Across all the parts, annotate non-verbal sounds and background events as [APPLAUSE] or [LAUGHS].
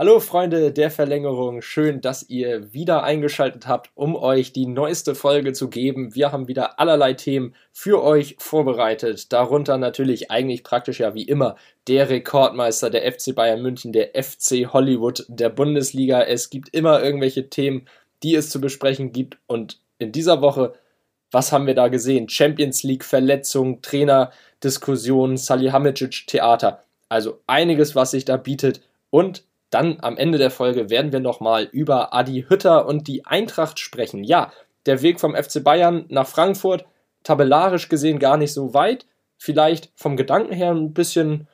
Hallo Freunde der Verlängerung, schön, dass ihr wieder eingeschaltet habt, um euch die neueste Folge zu geben. Wir haben wieder allerlei Themen für euch vorbereitet, darunter natürlich eigentlich praktisch ja wie immer der Rekordmeister der FC Bayern München, der FC Hollywood der Bundesliga. Es gibt immer irgendwelche Themen, die es zu besprechen gibt und in dieser Woche, was haben wir da gesehen? Champions League Verletzung, Trainerdiskussion, Salihamidzic Theater. Also einiges, was sich da bietet und dann am Ende der Folge werden wir nochmal über Adi Hütter und die Eintracht sprechen. Ja, der Weg vom FC Bayern nach Frankfurt, tabellarisch gesehen gar nicht so weit. Vielleicht vom Gedanken her ein bisschen,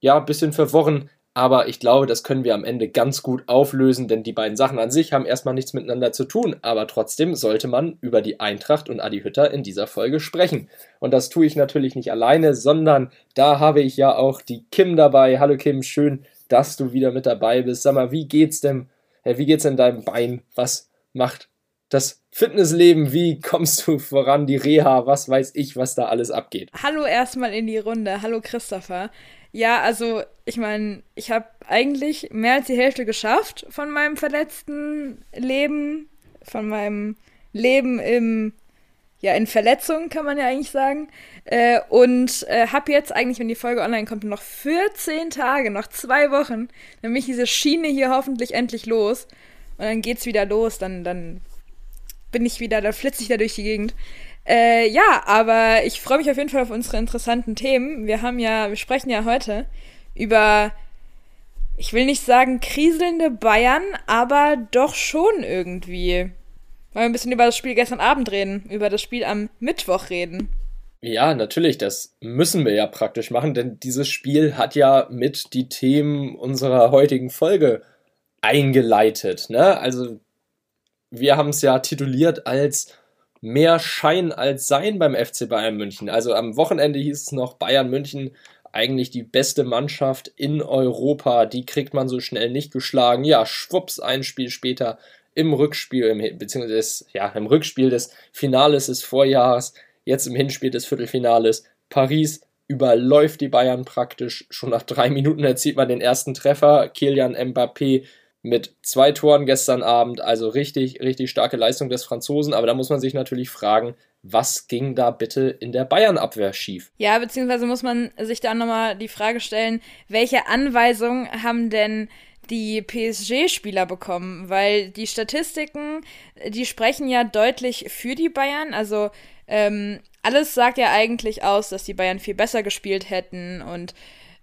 ja, ein bisschen verworren. Aber ich glaube, das können wir am Ende ganz gut auflösen, denn die beiden Sachen an sich haben erstmal nichts miteinander zu tun. Aber trotzdem sollte man über die Eintracht und Adi Hütter in dieser Folge sprechen. Und das tue ich natürlich nicht alleine, sondern da habe ich ja auch die Kim dabei. Hallo Kim, schön, dass du wieder mit dabei bist. Sag mal, wie geht's denn, wie geht's denn deinem Bein? Was macht das Fitnessleben? Wie kommst du voran? Die Reha, was weiß ich, was da alles abgeht. Hallo erstmal in die Runde. Hallo Christopher. Ja, also ich meine, ich habe eigentlich mehr als die Hälfte geschafft von meinem verletzten Leben, von meinem Leben im ja, in Verletzungen, kann man ja eigentlich sagen. Äh, und äh, habe jetzt eigentlich, wenn die Folge online kommt, noch 14 Tage, noch zwei Wochen, dann bin ich diese Schiene hier hoffentlich endlich los. Und dann geht's wieder los, dann, dann bin ich wieder, dann flitze ich da durch die Gegend. Äh, ja, aber ich freue mich auf jeden Fall auf unsere interessanten Themen. Wir haben ja, wir sprechen ja heute über, ich will nicht sagen kriselnde Bayern, aber doch schon irgendwie. Wollen wir ein bisschen über das Spiel gestern Abend reden, über das Spiel am Mittwoch reden. Ja, natürlich, das müssen wir ja praktisch machen, denn dieses Spiel hat ja mit die Themen unserer heutigen Folge eingeleitet. Ne? Also wir haben es ja tituliert als mehr Schein als Sein beim FC Bayern München. Also am Wochenende hieß es noch Bayern München eigentlich die beste Mannschaft in Europa. Die kriegt man so schnell nicht geschlagen. Ja, schwupps, ein Spiel später im Rückspiel, im, beziehungsweise ja, im Rückspiel des Finales des Vorjahres, jetzt im Hinspiel des Viertelfinales. Paris überläuft die Bayern praktisch. Schon nach drei Minuten erzielt man den ersten Treffer. Kilian Mbappé mit zwei Toren gestern Abend. Also richtig, richtig starke Leistung des Franzosen. Aber da muss man sich natürlich fragen, was ging da bitte in der Bayern-Abwehr schief? Ja, beziehungsweise muss man sich da nochmal die Frage stellen, welche Anweisungen haben denn die PSG-Spieler bekommen, weil die Statistiken, die sprechen ja deutlich für die Bayern. Also ähm, alles sagt ja eigentlich aus, dass die Bayern viel besser gespielt hätten und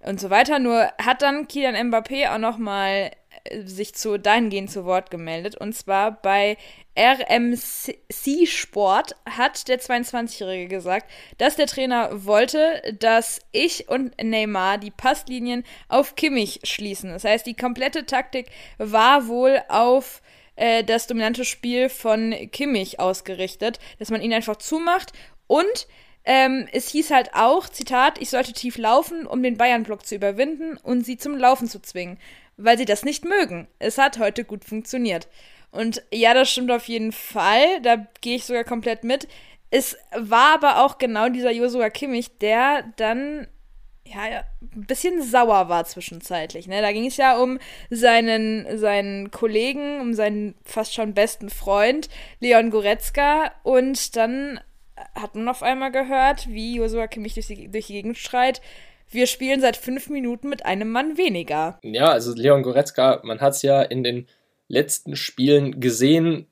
und so weiter. Nur hat dann Kylian Mbappé auch noch mal äh, sich zu dahingehend zu Wort gemeldet. Und zwar bei RMC Sport hat der 22-Jährige gesagt, dass der Trainer wollte, dass ich und Neymar die Passlinien auf Kimmich schließen. Das heißt, die komplette Taktik war wohl auf äh, das dominante Spiel von Kimmich ausgerichtet, dass man ihn einfach zumacht und ähm, es hieß halt auch, Zitat, ich sollte tief laufen, um den Bayern-Block zu überwinden und sie zum Laufen zu zwingen, weil sie das nicht mögen. Es hat heute gut funktioniert. Und ja, das stimmt auf jeden Fall. Da gehe ich sogar komplett mit. Es war aber auch genau dieser Josua Kimmich, der dann ja, ein bisschen sauer war zwischenzeitlich. Ne? Da ging es ja um seinen, seinen Kollegen, um seinen fast schon besten Freund Leon Goretzka. Und dann hat man auf einmal gehört, wie Josua Kimmich durch die, durch die Gegend schreit, wir spielen seit fünf Minuten mit einem Mann weniger. Ja, also Leon Goretzka, man hat es ja in den letzten Spielen gesehen,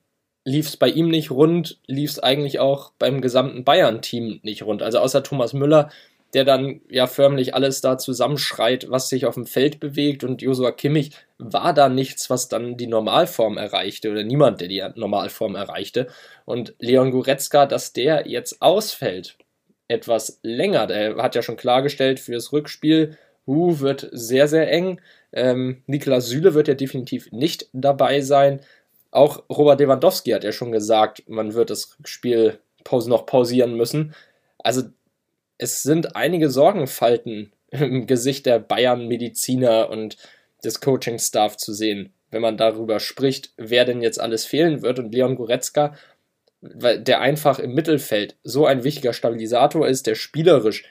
lief es bei ihm nicht rund, lief es eigentlich auch beim gesamten Bayern-Team nicht rund. Also außer Thomas Müller, der dann ja förmlich alles da zusammenschreit, was sich auf dem Feld bewegt und Josua Kimmich war da nichts, was dann die Normalform erreichte oder niemand, der die Normalform erreichte. Und Leon Goretzka, dass der jetzt ausfällt, etwas länger, der hat ja schon klargestellt, für das Rückspiel, uh, wird sehr, sehr eng. Ähm, Niklas Süle wird ja definitiv nicht dabei sein. Auch Robert Lewandowski hat ja schon gesagt, man wird das Spiel noch pausieren müssen. Also es sind einige Sorgenfalten [LAUGHS] im Gesicht der Bayern-Mediziner und des Coaching-Staff zu sehen, wenn man darüber spricht, wer denn jetzt alles fehlen wird. Und Leon Goretzka, der einfach im Mittelfeld so ein wichtiger Stabilisator ist, der spielerisch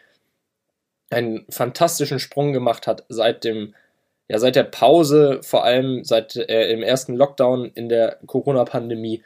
einen fantastischen Sprung gemacht hat seit dem ja seit der Pause, vor allem seit äh, im ersten Lockdown in der Corona-Pandemie,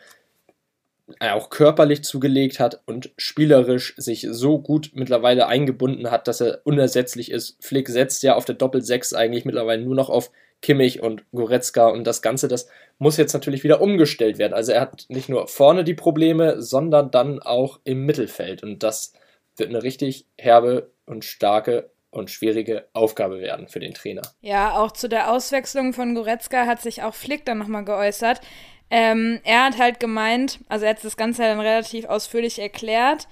äh, auch körperlich zugelegt hat und spielerisch sich so gut mittlerweile eingebunden hat, dass er unersetzlich ist. Flick setzt ja auf der Doppel-6 eigentlich mittlerweile nur noch auf Kimmich und Goretzka und das Ganze, das muss jetzt natürlich wieder umgestellt werden. Also er hat nicht nur vorne die Probleme, sondern dann auch im Mittelfeld und das wird eine richtig herbe und starke und schwierige Aufgabe werden für den Trainer. Ja, auch zu der Auswechslung von Goretzka hat sich auch Flick dann nochmal geäußert. Ähm, er hat halt gemeint, also er hat das Ganze dann relativ ausführlich erklärt.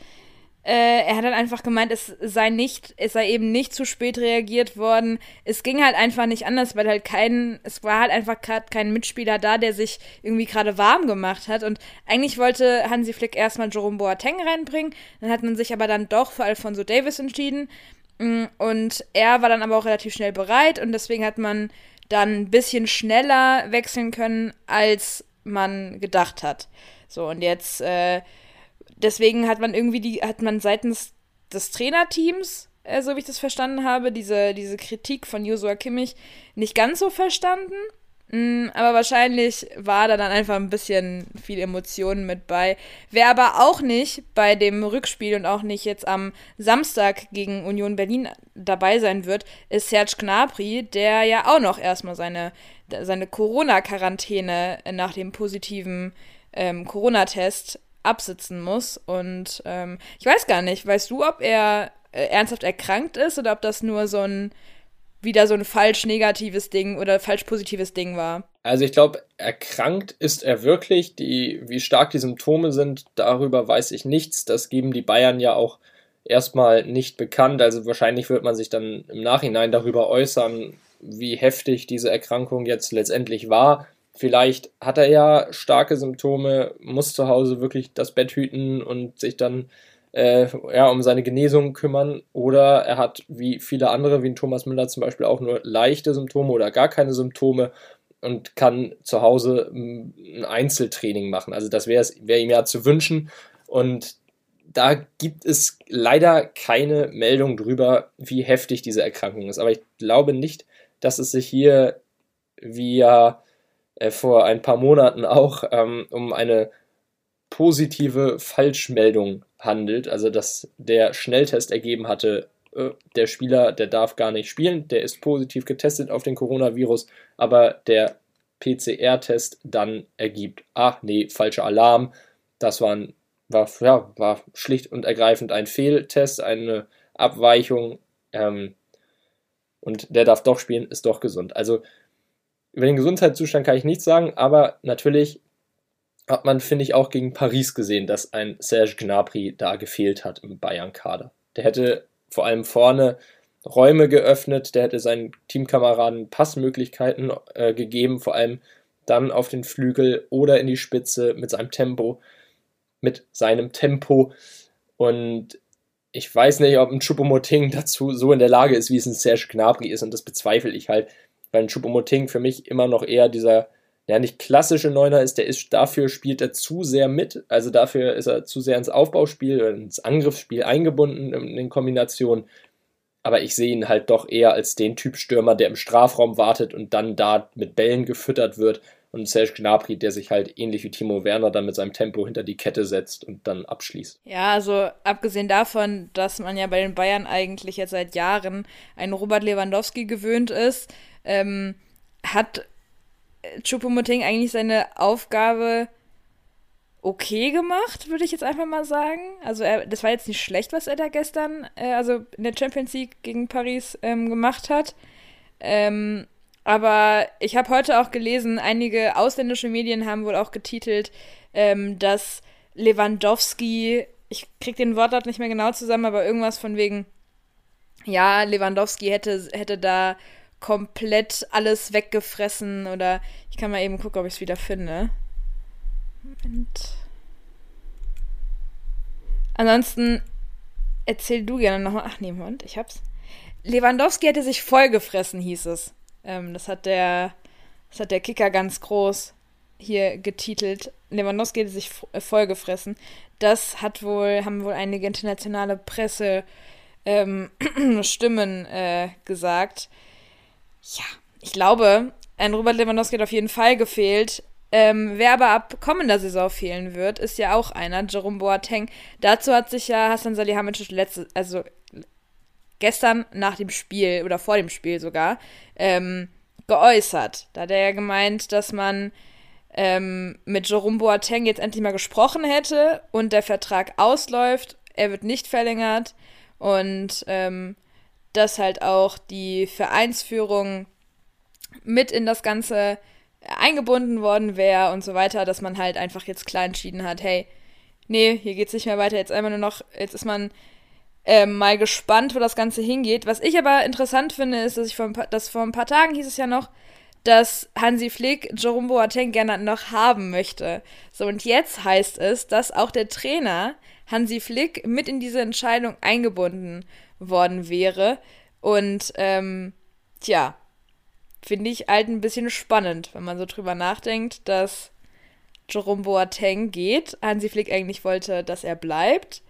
Äh, er hat halt einfach gemeint, es sei nicht, es sei eben nicht zu spät reagiert worden. Es ging halt einfach nicht anders, weil halt kein, es war halt einfach gerade kein Mitspieler da, der sich irgendwie gerade warm gemacht hat. Und eigentlich wollte Hansi Flick erstmal Jerome Boateng reinbringen. Dann hat man sich aber dann doch für Alfonso Davis entschieden. Mm, und er war dann aber auch relativ schnell bereit und deswegen hat man dann ein bisschen schneller wechseln können, als man gedacht hat. So, und jetzt, äh, deswegen hat man irgendwie die, hat man seitens des Trainerteams, äh, so wie ich das verstanden habe, diese, diese Kritik von Joshua Kimmich nicht ganz so verstanden. Mm, aber wahrscheinlich war da dann einfach ein bisschen viel Emotionen mit bei. Wer aber auch nicht bei dem Rückspiel und auch nicht jetzt am Samstag gegen Union Berlin dabei sein wird, ist Serge Gnabry, der ja auch noch erstmal seine, seine Corona-Quarantäne nach dem positiven ähm, Corona-Test absitzen muss. Und ähm, ich weiß gar nicht, weißt du, ob er äh, ernsthaft erkrankt ist oder ob das nur so ein wieder so ein falsch negatives Ding oder falsch positives Ding war. Also ich glaube, erkrankt ist er wirklich. Die, wie stark die Symptome sind, darüber weiß ich nichts. Das geben die Bayern ja auch erstmal nicht bekannt. Also wahrscheinlich wird man sich dann im Nachhinein darüber äußern, wie heftig diese Erkrankung jetzt letztendlich war. Vielleicht hat er ja starke Symptome, muss zu Hause wirklich das Bett hüten und sich dann äh, ja, um seine Genesung kümmern. Oder er hat, wie viele andere, wie ein Thomas Müller zum Beispiel, auch nur leichte Symptome oder gar keine Symptome und kann zu Hause ein Einzeltraining machen. Also das wäre wär ihm ja zu wünschen. Und da gibt es leider keine Meldung drüber, wie heftig diese Erkrankung ist. Aber ich glaube nicht, dass es sich hier, wie ja äh, vor ein paar Monaten auch, ähm, um eine positive Falschmeldung handelt, also dass der Schnelltest ergeben hatte, äh, der Spieler, der darf gar nicht spielen, der ist positiv getestet auf den Coronavirus, aber der PCR-Test dann ergibt, ach nee, falscher Alarm, das war, ein, war, ja, war schlicht und ergreifend ein Fehltest, eine Abweichung ähm, und der darf doch spielen, ist doch gesund. Also über den Gesundheitszustand kann ich nichts sagen, aber natürlich hat man, finde ich, auch gegen Paris gesehen, dass ein Serge Gnabry da gefehlt hat im Bayern-Kader. Der hätte vor allem vorne Räume geöffnet, der hätte seinen Teamkameraden Passmöglichkeiten äh, gegeben, vor allem dann auf den Flügel oder in die Spitze mit seinem Tempo, mit seinem Tempo. Und ich weiß nicht, ob ein Choupo-Moting [LAUGHS] dazu so in der Lage ist, wie es ein Serge Gnabry ist, und das bezweifle ich halt, weil ein Choupo-Moting für mich immer noch eher dieser ja nicht klassische Neuner ist, der ist dafür spielt er zu sehr mit, also dafür ist er zu sehr ins Aufbauspiel ins Angriffsspiel eingebunden in den Kombinationen. Aber ich sehe ihn halt doch eher als den Typ Stürmer, der im Strafraum wartet und dann da mit Bällen gefüttert wird. Und Serge Gnabry, der sich halt ähnlich wie Timo Werner dann mit seinem Tempo hinter die Kette setzt und dann abschließt. Ja, also abgesehen davon, dass man ja bei den Bayern eigentlich jetzt seit Jahren einen Robert Lewandowski gewöhnt ist, ähm, hat Chupomoting eigentlich seine Aufgabe okay gemacht, würde ich jetzt einfach mal sagen. Also er, das war jetzt nicht schlecht, was er da gestern, äh, also in der Champions League gegen Paris ähm, gemacht hat. Ähm, aber ich habe heute auch gelesen, einige ausländische Medien haben wohl auch getitelt, ähm, dass Lewandowski, ich krieg den Wortlaut nicht mehr genau zusammen, aber irgendwas von wegen, ja, Lewandowski hätte, hätte da komplett alles weggefressen oder ich kann mal eben gucken, ob ich es wieder finde. Moment. Ansonsten erzähl du gerne nochmal. Ach nee, Moment, ich hab's. Lewandowski hätte sich vollgefressen, hieß es. Ähm, das hat der, das hat der Kicker ganz groß hier getitelt. Lewandowski hätte sich äh, vollgefressen. Das hat wohl, haben wohl einige internationale Presse ähm, [CLEARS THROAT] Stimmen äh, gesagt. Ja, ich glaube, ein Robert Lewandowski hat auf jeden Fall gefehlt. Ähm, wer aber ab kommender Saison fehlen wird, ist ja auch einer, Jerome Boateng. Dazu hat sich ja Hassan Salihamidzic letzte, also gestern nach dem Spiel oder vor dem Spiel sogar ähm, geäußert. Da hat er ja gemeint, dass man ähm, mit Jerome Boateng jetzt endlich mal gesprochen hätte und der Vertrag ausläuft. Er wird nicht verlängert und ähm, dass halt auch die Vereinsführung mit in das Ganze eingebunden worden wäre und so weiter, dass man halt einfach jetzt klar entschieden hat, hey, nee, hier geht's nicht mehr weiter, jetzt einfach nur noch, jetzt ist man ähm, mal gespannt, wo das Ganze hingeht. Was ich aber interessant finde, ist, dass ich vor ein paar, dass vor ein paar Tagen hieß es ja noch, dass Hansi Flick Jerome Boateng gerne noch haben möchte. So, und jetzt heißt es, dass auch der Trainer Hansi Flick mit in diese Entscheidung eingebunden worden wäre. Und, ähm, tja, finde ich halt ein bisschen spannend, wenn man so drüber nachdenkt, dass Jerome Boateng geht. Hansi Flick eigentlich wollte, dass er bleibt.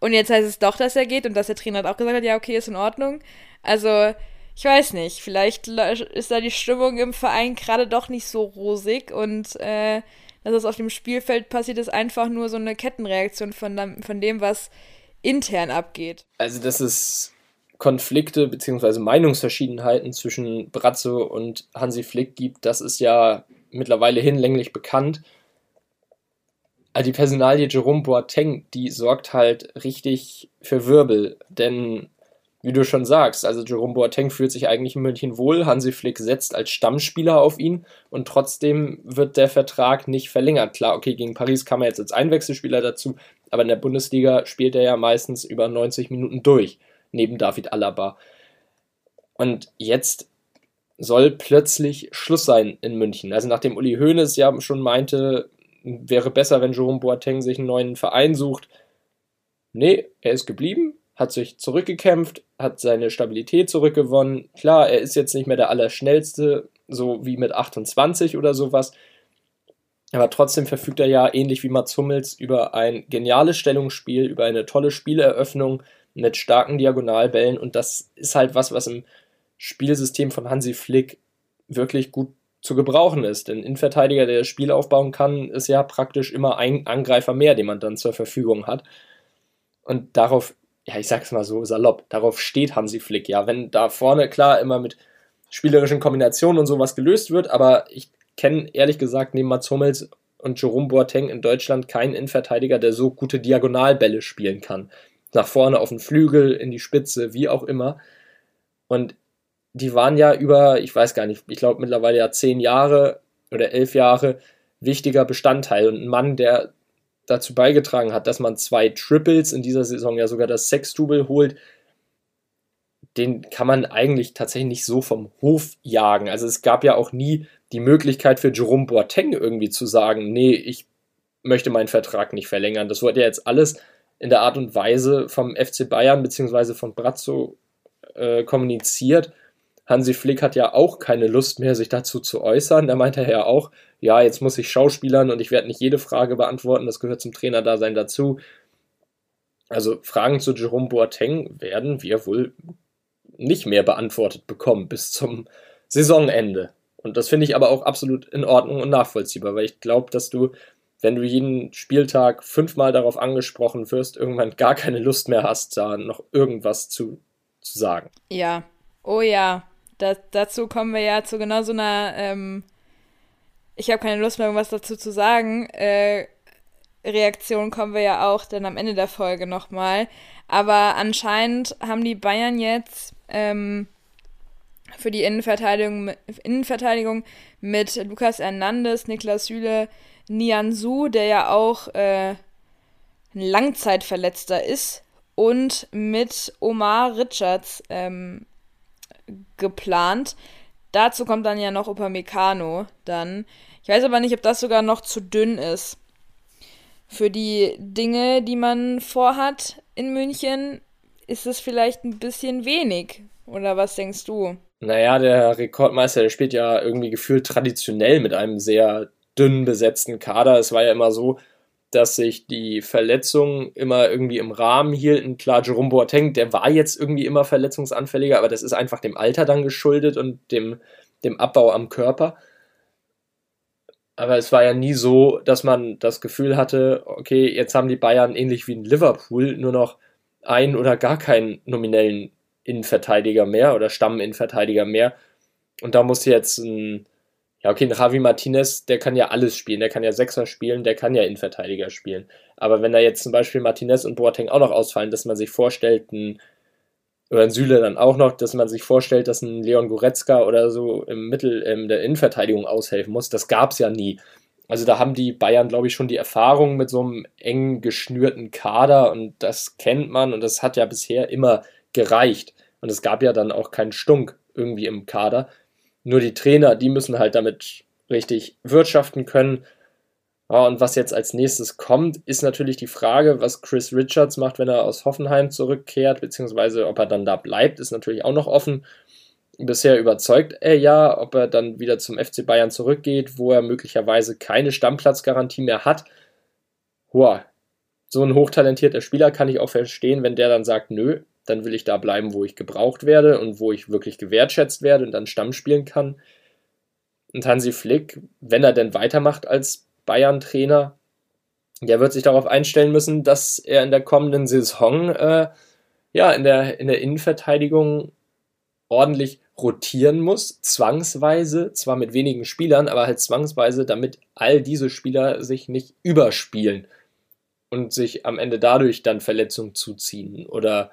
Und jetzt heißt es doch, dass er geht und dass der Trainer hat auch gesagt hat, ja, okay, ist in Ordnung. Also, ich weiß nicht, vielleicht ist da die Stimmung im Verein gerade doch nicht so rosig und äh, dass es auf dem Spielfeld passiert, ist einfach nur so eine Kettenreaktion von, von dem, was intern abgeht. Also, dass es Konflikte bzw. Meinungsverschiedenheiten zwischen Brazzo und Hansi Flick gibt, das ist ja mittlerweile hinlänglich bekannt. Also die Personalie Jerome Boateng, die sorgt halt richtig für Wirbel, denn wie du schon sagst, also Jerome Boateng fühlt sich eigentlich in München wohl, Hansi Flick setzt als Stammspieler auf ihn und trotzdem wird der Vertrag nicht verlängert. Klar, okay, gegen Paris kam er jetzt als Einwechselspieler dazu, aber in der Bundesliga spielt er ja meistens über 90 Minuten durch, neben David Alaba. Und jetzt soll plötzlich Schluss sein in München. Also nachdem Uli Hoeneß ja schon meinte, wäre besser, wenn Jerome Boateng sich einen neuen Verein sucht. Nee, er ist geblieben, hat sich zurückgekämpft, hat seine Stabilität zurückgewonnen. Klar, er ist jetzt nicht mehr der Allerschnellste, so wie mit 28 oder sowas. Aber trotzdem verfügt er ja, ähnlich wie Mats Hummels, über ein geniales Stellungsspiel, über eine tolle Spieleröffnung mit starken Diagonalbällen. Und das ist halt was, was im Spielsystem von Hansi Flick wirklich gut zu gebrauchen ist. Denn Innenverteidiger, der das Spiel aufbauen kann, ist ja praktisch immer ein Angreifer mehr, den man dann zur Verfügung hat. Und darauf ja, ich sag's mal so salopp, darauf steht Hansi Flick, ja. Wenn da vorne klar immer mit spielerischen Kombinationen und sowas gelöst wird, aber ich kenne ehrlich gesagt neben Mats Hummels und Jerome Boateng in Deutschland keinen Innenverteidiger, der so gute Diagonalbälle spielen kann. Nach vorne auf den Flügel, in die Spitze, wie auch immer. Und die waren ja über, ich weiß gar nicht, ich glaube mittlerweile ja zehn Jahre oder elf Jahre wichtiger Bestandteil und ein Mann, der dazu beigetragen hat, dass man zwei Triples in dieser Saison ja sogar das Sextubel holt, den kann man eigentlich tatsächlich nicht so vom Hof jagen. Also es gab ja auch nie die Möglichkeit für Jerome Boateng irgendwie zu sagen, nee, ich möchte meinen Vertrag nicht verlängern. Das wurde ja jetzt alles in der Art und Weise vom FC Bayern bzw. von Brazzo äh, kommuniziert. Hansi Flick hat ja auch keine Lust mehr, sich dazu zu äußern. Da meinte er ja auch, ja, jetzt muss ich Schauspielern und ich werde nicht jede Frage beantworten, das gehört zum Trainerdasein dazu. Also Fragen zu Jerome Boateng werden wir wohl nicht mehr beantwortet bekommen bis zum Saisonende. Und das finde ich aber auch absolut in Ordnung und nachvollziehbar, weil ich glaube, dass du, wenn du jeden Spieltag fünfmal darauf angesprochen wirst, irgendwann [LAUGHS] gar keine Lust mehr hast, da noch irgendwas zu, zu sagen. Ja, oh ja, da, dazu kommen wir ja zu genau so einer, ähm, ich habe keine Lust mehr, irgendwas dazu zu sagen. Äh, Reaktion kommen wir ja auch dann am Ende der Folge nochmal. Aber anscheinend haben die Bayern jetzt ähm, für die Innenverteidigung, Innenverteidigung mit Lukas Hernandez, Niklas Süle, Nian Su, der ja auch äh, ein Langzeitverletzter ist, und mit Omar Richards ähm, geplant. Dazu kommt dann ja noch Upamecano dann. Ich weiß aber nicht, ob das sogar noch zu dünn ist. Für die Dinge, die man vorhat in München, ist es vielleicht ein bisschen wenig. Oder was denkst du? Naja, der Rekordmeister, der spielt ja irgendwie gefühlt traditionell mit einem sehr dünn besetzten Kader. Es war ja immer so, dass sich die Verletzungen immer irgendwie im Rahmen hielten. Klar, Jerome Boateng, der war jetzt irgendwie immer verletzungsanfälliger, aber das ist einfach dem Alter dann geschuldet und dem dem Abbau am Körper. Aber es war ja nie so, dass man das Gefühl hatte, okay, jetzt haben die Bayern ähnlich wie in Liverpool nur noch einen oder gar keinen nominellen Innenverteidiger mehr oder Stamminnenverteidiger mehr. Und da muss jetzt ein, ja, okay, ein Javi Martinez, der kann ja alles spielen, der kann ja Sechser spielen, der kann ja Innenverteidiger spielen. Aber wenn da jetzt zum Beispiel Martinez und Boateng auch noch ausfallen, dass man sich vorstellt, ein, oder ein Süle dann auch noch, dass man sich vorstellt, dass ein Leon Goretzka oder so im Mittel in der Innenverteidigung aushelfen muss, das gab es ja nie. Also da haben die Bayern, glaube ich, schon die Erfahrung mit so einem eng geschnürten Kader und das kennt man und das hat ja bisher immer gereicht. Und es gab ja dann auch keinen Stunk irgendwie im Kader. Nur die Trainer, die müssen halt damit richtig wirtschaften können. Ja, und was jetzt als nächstes kommt, ist natürlich die Frage, was Chris Richards macht, wenn er aus Hoffenheim zurückkehrt, beziehungsweise ob er dann da bleibt, ist natürlich auch noch offen. Bisher überzeugt er ja, ob er dann wieder zum FC Bayern zurückgeht, wo er möglicherweise keine Stammplatzgarantie mehr hat. Boah, so ein hochtalentierter Spieler kann ich auch verstehen, wenn der dann sagt, nö, dann will ich da bleiben, wo ich gebraucht werde und wo ich wirklich gewertschätzt werde und dann Stamm spielen kann. Und Hansi Flick, wenn er denn weitermacht als Bayern-Trainer, der wird sich darauf einstellen müssen, dass er in der kommenden Saison äh, ja in der, in der Innenverteidigung ordentlich rotieren muss, zwangsweise, zwar mit wenigen Spielern, aber halt zwangsweise, damit all diese Spieler sich nicht überspielen und sich am Ende dadurch dann Verletzungen zuziehen oder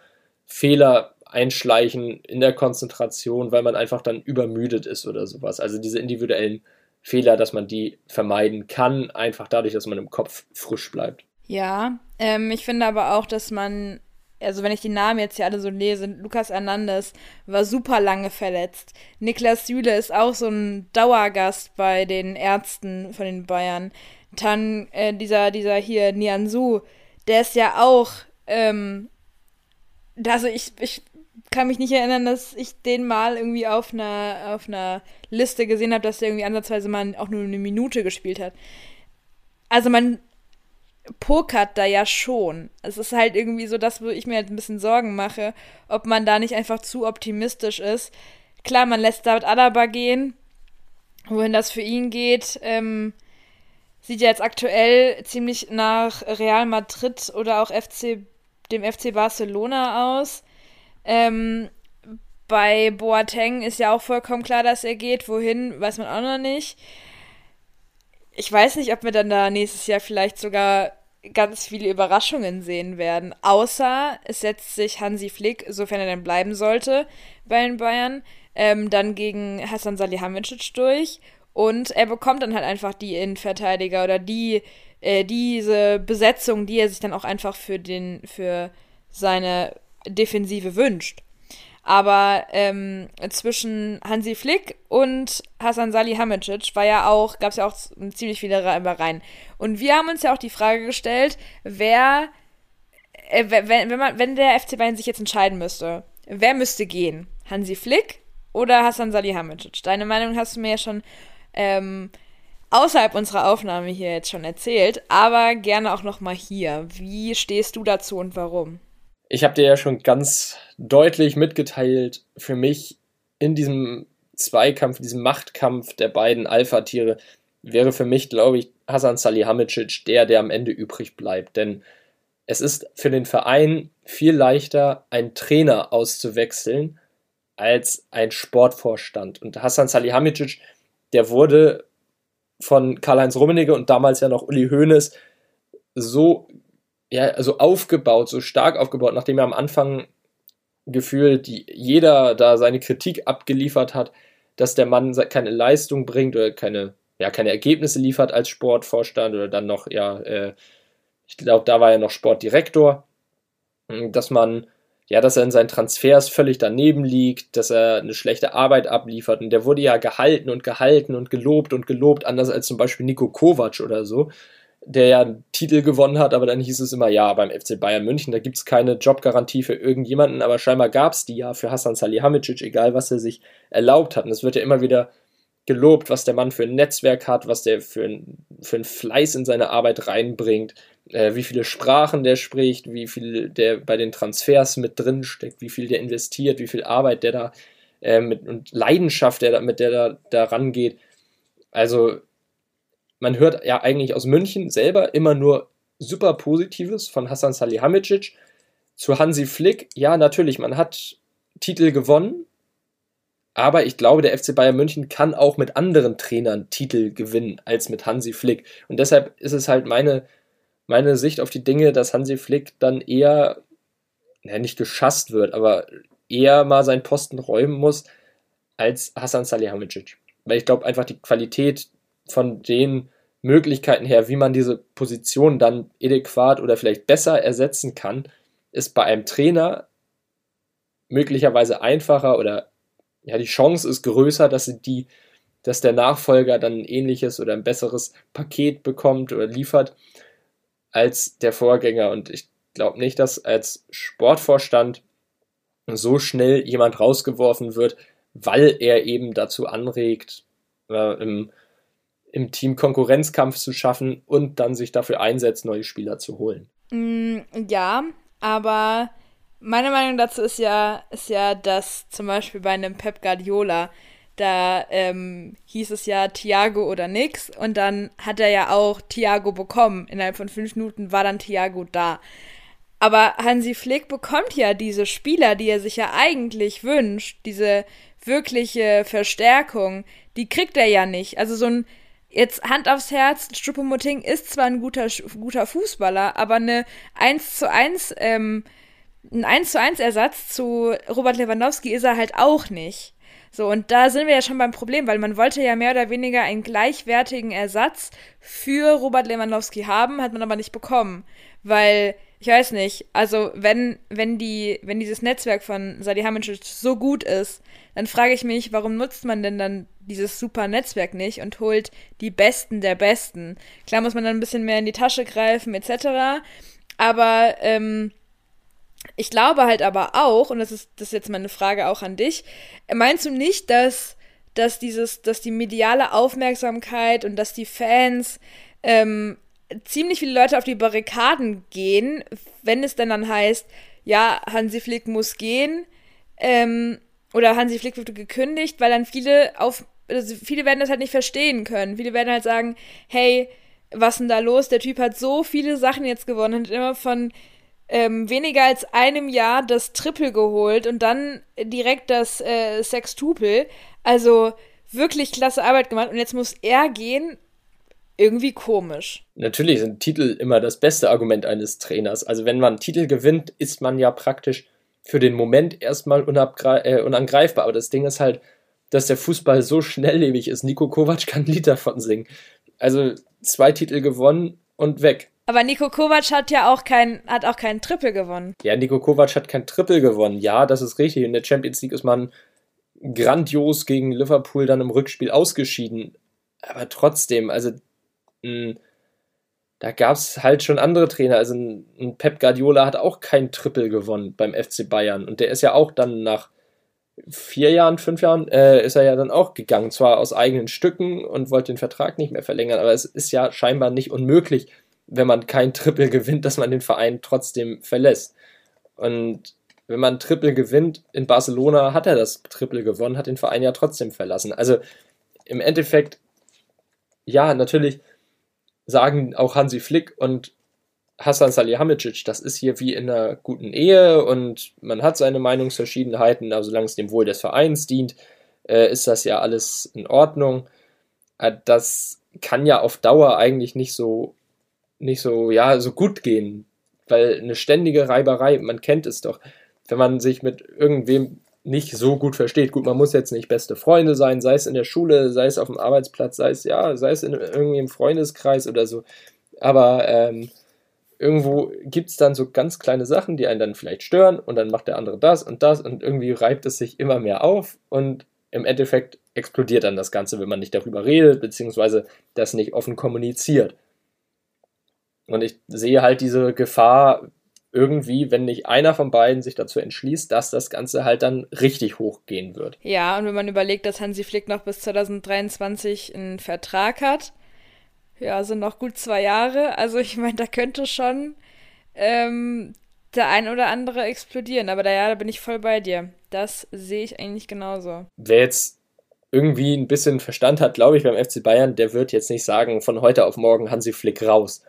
Fehler einschleichen in der Konzentration, weil man einfach dann übermüdet ist oder sowas. Also diese individuellen Fehler, dass man die vermeiden kann, einfach dadurch, dass man im Kopf frisch bleibt. Ja, ähm, ich finde aber auch, dass man, also wenn ich die Namen jetzt hier alle so lese, Lukas Hernandez war super lange verletzt. Niklas Süle ist auch so ein Dauergast bei den Ärzten von den Bayern. Dann äh, dieser, dieser hier, Nianzu, der ist ja auch ähm, also ich, ich kann mich nicht erinnern, dass ich den mal irgendwie auf einer, auf einer Liste gesehen habe, dass der irgendwie ansatzweise mal auch nur eine Minute gespielt hat. Also man pokert da ja schon. Es ist halt irgendwie so das, wo ich mir halt ein bisschen Sorgen mache, ob man da nicht einfach zu optimistisch ist. Klar, man lässt David Alaba gehen, wohin das für ihn geht. Ähm, sieht ja jetzt aktuell ziemlich nach Real Madrid oder auch FC dem FC Barcelona aus. Ähm, bei Boateng ist ja auch vollkommen klar, dass er geht. Wohin, weiß man auch noch nicht. Ich weiß nicht, ob wir dann da nächstes Jahr vielleicht sogar ganz viele Überraschungen sehen werden. Außer es setzt sich Hansi Flick, sofern er denn bleiben sollte, bei den Bayern, ähm, dann gegen Hassan Salihamidzic durch. Und er bekommt dann halt einfach die Innenverteidiger oder die äh, diese Besetzung, die er sich dann auch einfach für den, für seine Defensive wünscht. Aber ähm, zwischen Hansi Flick und Hasan Salihamidzic war ja auch, gab es ja auch ziemlich viele Reibereien. Und wir haben uns ja auch die Frage gestellt, wer, äh, wenn, wenn, man, wenn der FC Bayern sich jetzt entscheiden müsste, wer müsste gehen? Hansi Flick oder Hasan Salihamidzic? Deine Meinung hast du mir ja schon ähm, außerhalb unserer Aufnahme hier jetzt schon erzählt, aber gerne auch noch mal hier. Wie stehst du dazu und warum? Ich habe dir ja schon ganz deutlich mitgeteilt, für mich in diesem Zweikampf, diesem Machtkampf der beiden Alpha-Tiere wäre für mich, glaube ich, Hasan Salihamidzic der, der am Ende übrig bleibt. Denn es ist für den Verein viel leichter, einen Trainer auszuwechseln, als ein Sportvorstand. Und Hasan Salihamidzic, der wurde von Karl-Heinz Rummenigge und damals ja noch Uli Hoeneß so ja, also aufgebaut, so stark aufgebaut, nachdem er am Anfang gefühlt jeder da seine Kritik abgeliefert hat, dass der Mann keine Leistung bringt oder keine, ja, keine Ergebnisse liefert als Sportvorstand oder dann noch, ja, äh, ich glaube, da war er noch Sportdirektor, dass man ja, dass er in seinen Transfers völlig daneben liegt, dass er eine schlechte Arbeit abliefert. Und der wurde ja gehalten und gehalten und gelobt und gelobt, anders als zum Beispiel Nico Kovac oder so, der ja einen Titel gewonnen hat, aber dann hieß es immer, ja, beim FC Bayern München, da gibt es keine Jobgarantie für irgendjemanden, aber scheinbar gab es die ja für Hassan Salihamidzic, egal was er sich erlaubt hat. Und es wird ja immer wieder gelobt, was der Mann für ein Netzwerk hat, was der für ein, für ein Fleiß in seine Arbeit reinbringt äh, wie viele Sprachen der spricht, wie viel der bei den Transfers mit drin steckt, wie viel der investiert, wie viel Arbeit der da äh, mit, und Leidenschaft, der, mit der da, da rangeht. Also man hört ja eigentlich aus München selber immer nur super Positives von Hassan Salihamidzic. Zu Hansi Flick, ja, natürlich, man hat Titel gewonnen, aber ich glaube, der FC Bayern München kann auch mit anderen Trainern Titel gewinnen als mit Hansi Flick. Und deshalb ist es halt meine, meine Sicht auf die Dinge, dass Hansi Flick dann eher, ja, nicht geschasst wird, aber eher mal seinen Posten räumen muss als Hassan Salihamidzic. Weil ich glaube einfach die Qualität von den Möglichkeiten her, wie man diese Position dann adäquat oder vielleicht besser ersetzen kann, ist bei einem Trainer möglicherweise einfacher oder ja, die Chance ist größer, dass die, dass der Nachfolger dann ein ähnliches oder ein besseres Paket bekommt oder liefert als der Vorgänger. Und ich glaube nicht, dass als Sportvorstand so schnell jemand rausgeworfen wird, weil er eben dazu anregt, äh, im, im Team Konkurrenzkampf zu schaffen und dann sich dafür einsetzt, neue Spieler zu holen. Mm, ja, aber meine Meinung dazu ist ja, ist ja, dass zum Beispiel bei einem Pep Guardiola, da ähm, hieß es ja Thiago oder nix und dann hat er ja auch Thiago bekommen. Innerhalb von fünf Minuten war dann Thiago da. Aber Hansi Flick bekommt ja diese Spieler, die er sich ja eigentlich wünscht, diese wirkliche Verstärkung, die kriegt er ja nicht. Also so ein Jetzt Hand aufs Herz, Struppemoting ist zwar ein guter, guter Fußballer, aber eine 1 zu 1, ähm, ein 1 zu 1 Ersatz zu Robert Lewandowski ist er halt auch nicht. So, und da sind wir ja schon beim Problem, weil man wollte ja mehr oder weniger einen gleichwertigen Ersatz für Robert Lewandowski haben, hat man aber nicht bekommen. Weil, ich weiß nicht, also wenn, wenn die, wenn dieses Netzwerk von Salihamidzic so gut ist, dann frage ich mich, warum nutzt man denn dann dieses super Netzwerk nicht und holt die Besten der Besten? Klar muss man dann ein bisschen mehr in die Tasche greifen, etc. Aber ähm, ich glaube halt aber auch, und das ist, das ist jetzt meine Frage auch an dich, meinst du nicht, dass, dass dieses, dass die mediale Aufmerksamkeit und dass die Fans ähm, ziemlich viele Leute auf die Barrikaden gehen, wenn es dann dann heißt, ja, Hansi Flick muss gehen, ähm, oder Hansi Flick wird gekündigt, weil dann viele auf, also viele werden das halt nicht verstehen können. Viele werden halt sagen, hey, was denn da los? Der Typ hat so viele Sachen jetzt gewonnen, hat immer von ähm, weniger als einem Jahr das Triple geholt und dann direkt das äh, Sextupel. Also wirklich klasse Arbeit gemacht und jetzt muss er gehen. Irgendwie komisch. Natürlich sind Titel immer das beste Argument eines Trainers. Also wenn man Titel gewinnt, ist man ja praktisch für den Moment erstmal äh, unangreifbar. Aber das Ding ist halt, dass der Fußball so schnelllebig ist. Nico Kovac kann ein Lied davon singen. Also zwei Titel gewonnen und weg. Aber Nico Kovac hat ja auch kein, hat auch keinen Triple gewonnen. Ja, Nico Kovac hat kein Triple gewonnen. Ja, das ist richtig. In der Champions League ist man grandios gegen Liverpool dann im Rückspiel ausgeschieden. Aber trotzdem, also mh, da gab es halt schon andere Trainer. Also ein, ein Pep Guardiola hat auch kein Triple gewonnen beim FC Bayern. Und der ist ja auch dann nach vier Jahren, fünf Jahren, äh, ist er ja dann auch gegangen. Zwar aus eigenen Stücken und wollte den Vertrag nicht mehr verlängern, aber es ist ja scheinbar nicht unmöglich, wenn man kein Triple gewinnt, dass man den Verein trotzdem verlässt. Und wenn man Triple gewinnt, in Barcelona hat er das Triple gewonnen, hat den Verein ja trotzdem verlassen. Also im Endeffekt, ja, natürlich sagen auch Hansi Flick und Hassan Salihamidzic, das ist hier wie in einer guten Ehe und man hat seine Meinungsverschiedenheiten, aber solange es dem Wohl des Vereins dient, äh, ist das ja alles in Ordnung. Äh, das kann ja auf Dauer eigentlich nicht so nicht so, ja, so gut gehen. Weil eine ständige Reiberei, man kennt es doch, wenn man sich mit irgendwem nicht so gut versteht. Gut, man muss jetzt nicht beste Freunde sein, sei es in der Schule, sei es auf dem Arbeitsplatz, sei es, ja, sei es in irgendwie im Freundeskreis oder so. Aber ähm, irgendwo gibt es dann so ganz kleine Sachen, die einen dann vielleicht stören und dann macht der andere das und das und irgendwie reibt es sich immer mehr auf und im Endeffekt explodiert dann das Ganze, wenn man nicht darüber redet, beziehungsweise das nicht offen kommuniziert. Und ich sehe halt diese Gefahr irgendwie, wenn nicht einer von beiden sich dazu entschließt, dass das Ganze halt dann richtig hochgehen wird. Ja, und wenn man überlegt, dass Hansi Flick noch bis 2023 einen Vertrag hat, ja, sind noch gut zwei Jahre. Also ich meine, da könnte schon ähm, der ein oder andere explodieren. Aber da, ja, da bin ich voll bei dir. Das sehe ich eigentlich genauso. Wer jetzt irgendwie ein bisschen Verstand hat, glaube ich, beim FC Bayern, der wird jetzt nicht sagen, von heute auf morgen Hansi Flick raus.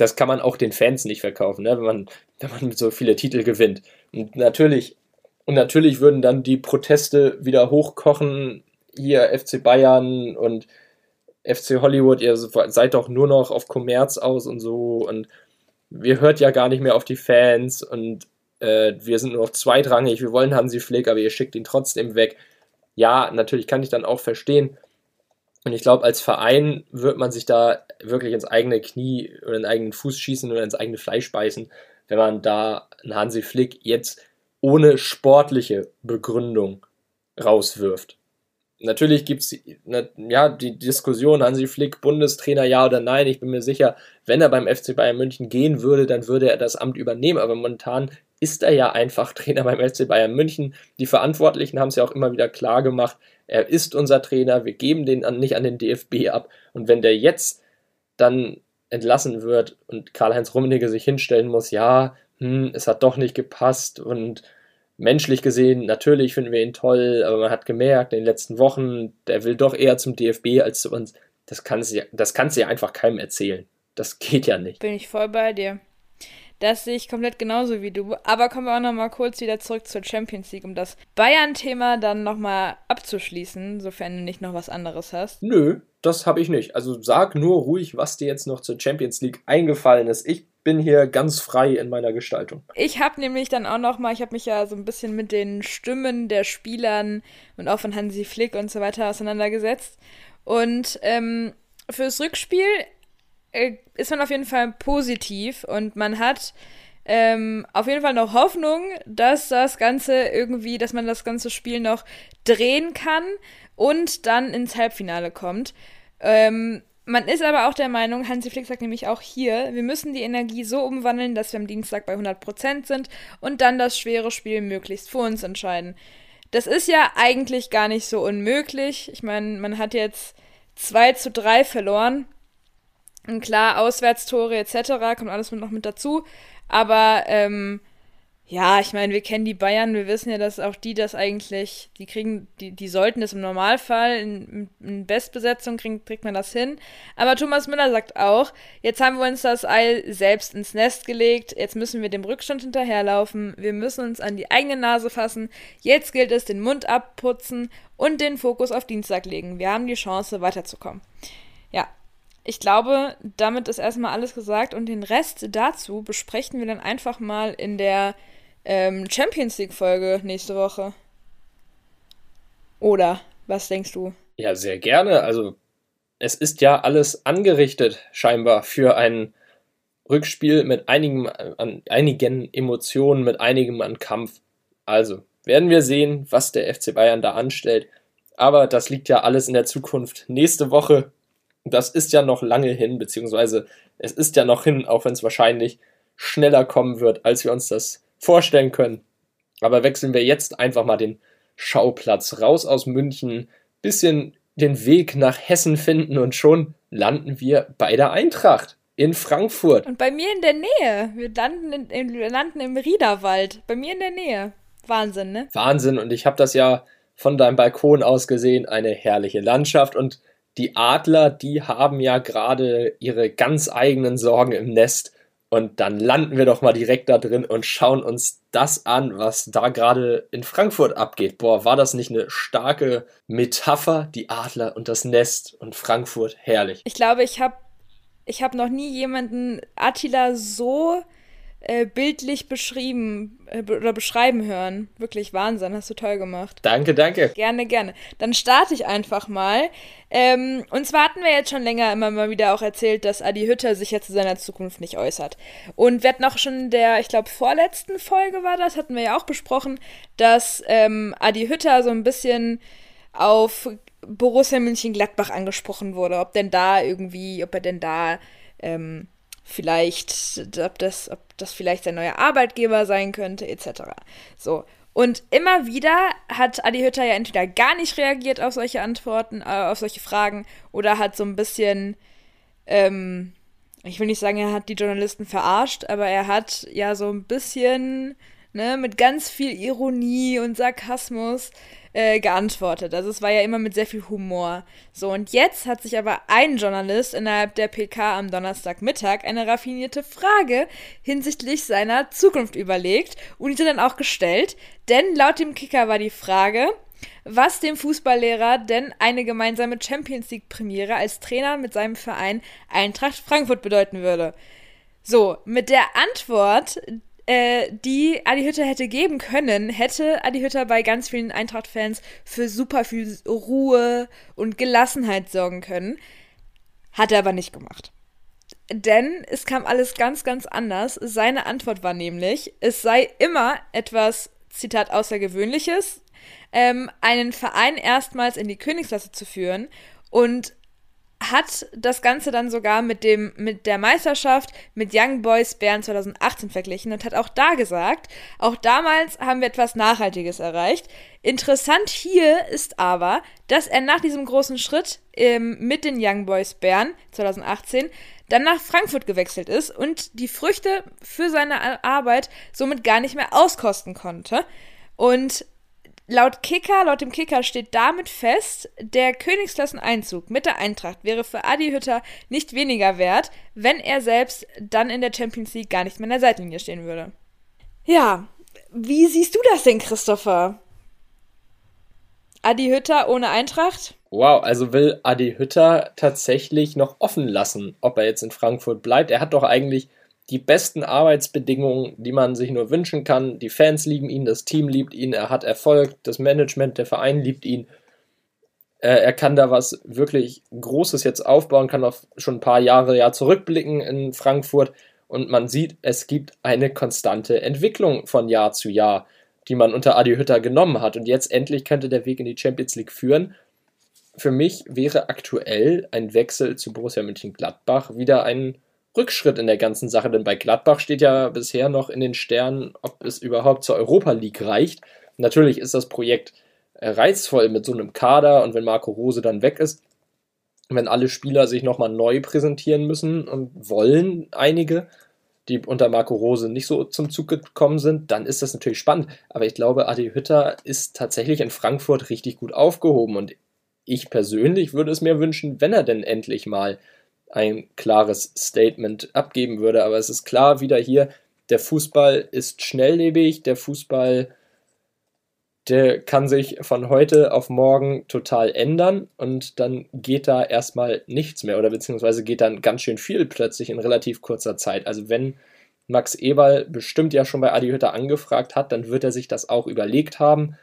Das kann man auch den Fans nicht verkaufen, ne? wenn, man, wenn man so viele Titel gewinnt. Und natürlich, und natürlich würden dann die Proteste wieder hochkochen, hier FC Bayern und FC Hollywood, ihr seid doch nur noch auf Kommerz aus und so und wir hört ja gar nicht mehr auf die Fans und äh, wir sind nur noch zweitrangig, wir wollen Hansi Flick, aber ihr schickt ihn trotzdem weg. Ja, natürlich kann ich dann auch verstehen. Und ich glaube, als Verein wird man sich da wirklich ins eigene Knie oder in den eigenen Fuß schießen oder ins eigene Fleisch beißen, wenn man da einen Hansi Flick jetzt ohne sportliche Begründung rauswirft. Natürlich gibt es ja, die Diskussion, Hansi Flick, Bundestrainer, ja oder nein. Ich bin mir sicher, wenn er beim FC Bayern München gehen würde, dann würde er das Amt übernehmen. Aber momentan ist er ja einfach Trainer beim FC Bayern München. Die Verantwortlichen haben es ja auch immer wieder klar gemacht. Er ist unser Trainer. Wir geben den an, nicht an den DFB ab. Und wenn der jetzt dann entlassen wird und Karl-Heinz Rummenigge sich hinstellen muss, ja, hm, es hat doch nicht gepasst und menschlich gesehen, natürlich finden wir ihn toll, aber man hat gemerkt in den letzten Wochen, der will doch eher zum DFB als zu uns. Das kannst du, das kannst du ja einfach keinem erzählen. Das geht ja nicht. Bin ich voll bei dir. Das sehe ich komplett genauso wie du. Aber kommen wir auch nochmal kurz wieder zurück zur Champions League, um das Bayern-Thema dann nochmal abzuschließen, sofern du nicht noch was anderes hast. Nö, das habe ich nicht. Also sag nur ruhig, was dir jetzt noch zur Champions League eingefallen ist. Ich bin hier ganz frei in meiner Gestaltung. Ich habe nämlich dann auch noch mal, ich habe mich ja so ein bisschen mit den Stimmen der Spielern und auch von Hansi Flick und so weiter auseinandergesetzt. Und ähm, fürs Rückspiel äh, ist man auf jeden Fall positiv und man hat ähm, auf jeden Fall noch Hoffnung, dass das Ganze irgendwie, dass man das ganze Spiel noch drehen kann und dann ins Halbfinale kommt. Ähm, man ist aber auch der Meinung, Hansi Flick sagt nämlich auch hier, wir müssen die Energie so umwandeln, dass wir am Dienstag bei 100% sind und dann das schwere Spiel möglichst vor uns entscheiden. Das ist ja eigentlich gar nicht so unmöglich. Ich meine, man hat jetzt 2 zu 3 verloren. Und klar, Auswärtstore etc. kommt alles noch mit dazu. Aber ähm, ja, ich meine, wir kennen die Bayern, wir wissen ja, dass auch die das eigentlich, die kriegen, die, die sollten das im Normalfall in, in Bestbesetzung kriegen, kriegt man das hin. Aber Thomas Müller sagt auch, jetzt haben wir uns das Eil selbst ins Nest gelegt, jetzt müssen wir dem Rückstand hinterherlaufen, wir müssen uns an die eigene Nase fassen, jetzt gilt es, den Mund abputzen und den Fokus auf Dienstag legen. Wir haben die Chance, weiterzukommen. Ja, ich glaube, damit ist erstmal alles gesagt und den Rest dazu besprechen wir dann einfach mal in der ähm, Champions League-Folge nächste Woche. Oder was denkst du? Ja, sehr gerne. Also, es ist ja alles angerichtet, scheinbar, für ein Rückspiel mit einigen, an, einigen Emotionen, mit einigem an Kampf. Also, werden wir sehen, was der FC Bayern da anstellt. Aber das liegt ja alles in der Zukunft. Nächste Woche, das ist ja noch lange hin, beziehungsweise es ist ja noch hin, auch wenn es wahrscheinlich schneller kommen wird, als wir uns das vorstellen können. Aber wechseln wir jetzt einfach mal den Schauplatz raus aus München, bisschen den Weg nach Hessen finden und schon landen wir bei der Eintracht in Frankfurt. Und bei mir in der Nähe. Wir landen, in, wir landen im Riederwald. Bei mir in der Nähe. Wahnsinn, ne? Wahnsinn. Und ich habe das ja von deinem Balkon aus gesehen. Eine herrliche Landschaft. Und die Adler, die haben ja gerade ihre ganz eigenen Sorgen im Nest. Und dann landen wir doch mal direkt da drin und schauen uns das an, was da gerade in Frankfurt abgeht. Boah, war das nicht eine starke Metapher? Die Adler und das Nest und Frankfurt, herrlich. Ich glaube, ich habe ich hab noch nie jemanden Attila so äh, bildlich beschrieben äh, oder beschreiben hören. Wirklich Wahnsinn, hast du toll gemacht. Danke, danke. Gerne, gerne. Dann starte ich einfach mal. Ähm, und zwar hatten wir jetzt schon länger immer mal wieder auch erzählt, dass Adi Hütter sich ja zu seiner Zukunft nicht äußert. Und wir hatten auch schon in der, ich glaube, vorletzten Folge war das, hatten wir ja auch besprochen, dass ähm, Adi Hütter so ein bisschen auf Borussia München-Gladbach angesprochen wurde, ob denn da irgendwie, ob er denn da ähm, vielleicht, ob das, ob das vielleicht sein neuer Arbeitgeber sein könnte, etc. So. Und immer wieder hat Adi Hütter ja entweder gar nicht reagiert auf solche Antworten, äh, auf solche Fragen, oder hat so ein bisschen, ähm, ich will nicht sagen, er hat die Journalisten verarscht, aber er hat ja so ein bisschen, ne, mit ganz viel Ironie und Sarkasmus äh, geantwortet. Also es war ja immer mit sehr viel Humor. So, und jetzt hat sich aber ein Journalist innerhalb der PK am Donnerstagmittag eine raffinierte Frage hinsichtlich seiner Zukunft überlegt und diese dann auch gestellt. Denn laut dem Kicker war die Frage, was dem Fußballlehrer denn eine gemeinsame Champions League Premiere als Trainer mit seinem Verein Eintracht Frankfurt bedeuten würde. So, mit der Antwort, äh, die Adi Hütter hätte geben können, hätte Adi Hütter bei ganz vielen Eintracht-Fans für super viel Ruhe und Gelassenheit sorgen können. Hat er aber nicht gemacht. Denn es kam alles ganz, ganz anders. Seine Antwort war nämlich, es sei immer etwas, Zitat, Außergewöhnliches, ähm, einen Verein erstmals in die Königsklasse zu führen und hat das Ganze dann sogar mit dem mit der Meisterschaft mit Young Boys Bern 2018 verglichen und hat auch da gesagt, auch damals haben wir etwas Nachhaltiges erreicht. Interessant hier ist aber, dass er nach diesem großen Schritt ähm, mit den Young Boys Bern 2018 dann nach Frankfurt gewechselt ist und die Früchte für seine Arbeit somit gar nicht mehr auskosten konnte. Und Laut Kicker, laut dem Kicker steht damit fest, der Königsklasseneinzug mit der Eintracht wäre für Adi Hütter nicht weniger wert, wenn er selbst dann in der Champions League gar nicht mehr in der Seitenlinie stehen würde. Ja, wie siehst du das denn, Christopher? Adi Hütter ohne Eintracht? Wow, also will Adi Hütter tatsächlich noch offen lassen, ob er jetzt in Frankfurt bleibt. Er hat doch eigentlich die besten Arbeitsbedingungen, die man sich nur wünschen kann. Die Fans lieben ihn, das Team liebt ihn, er hat Erfolg, das Management, der Verein liebt ihn. Er kann da was wirklich Großes jetzt aufbauen, kann auf schon ein paar Jahre ja zurückblicken in Frankfurt und man sieht, es gibt eine konstante Entwicklung von Jahr zu Jahr, die man unter Adi Hütter genommen hat und jetzt endlich könnte der Weg in die Champions League führen. Für mich wäre aktuell ein Wechsel zu Borussia Mönchengladbach wieder ein Rückschritt in der ganzen Sache, denn bei Gladbach steht ja bisher noch in den Sternen, ob es überhaupt zur Europa League reicht. Natürlich ist das Projekt äh, reizvoll mit so einem Kader und wenn Marco Rose dann weg ist, wenn alle Spieler sich nochmal neu präsentieren müssen und wollen, einige, die unter Marco Rose nicht so zum Zug gekommen sind, dann ist das natürlich spannend. Aber ich glaube, Adi Hütter ist tatsächlich in Frankfurt richtig gut aufgehoben und ich persönlich würde es mir wünschen, wenn er denn endlich mal ein klares Statement abgeben würde. Aber es ist klar wieder hier, der Fußball ist schnelllebig, der Fußball, der kann sich von heute auf morgen total ändern und dann geht da erstmal nichts mehr oder beziehungsweise geht dann ganz schön viel plötzlich in relativ kurzer Zeit. Also wenn Max Eberl bestimmt ja schon bei Adi Hütter angefragt hat, dann wird er sich das auch überlegt haben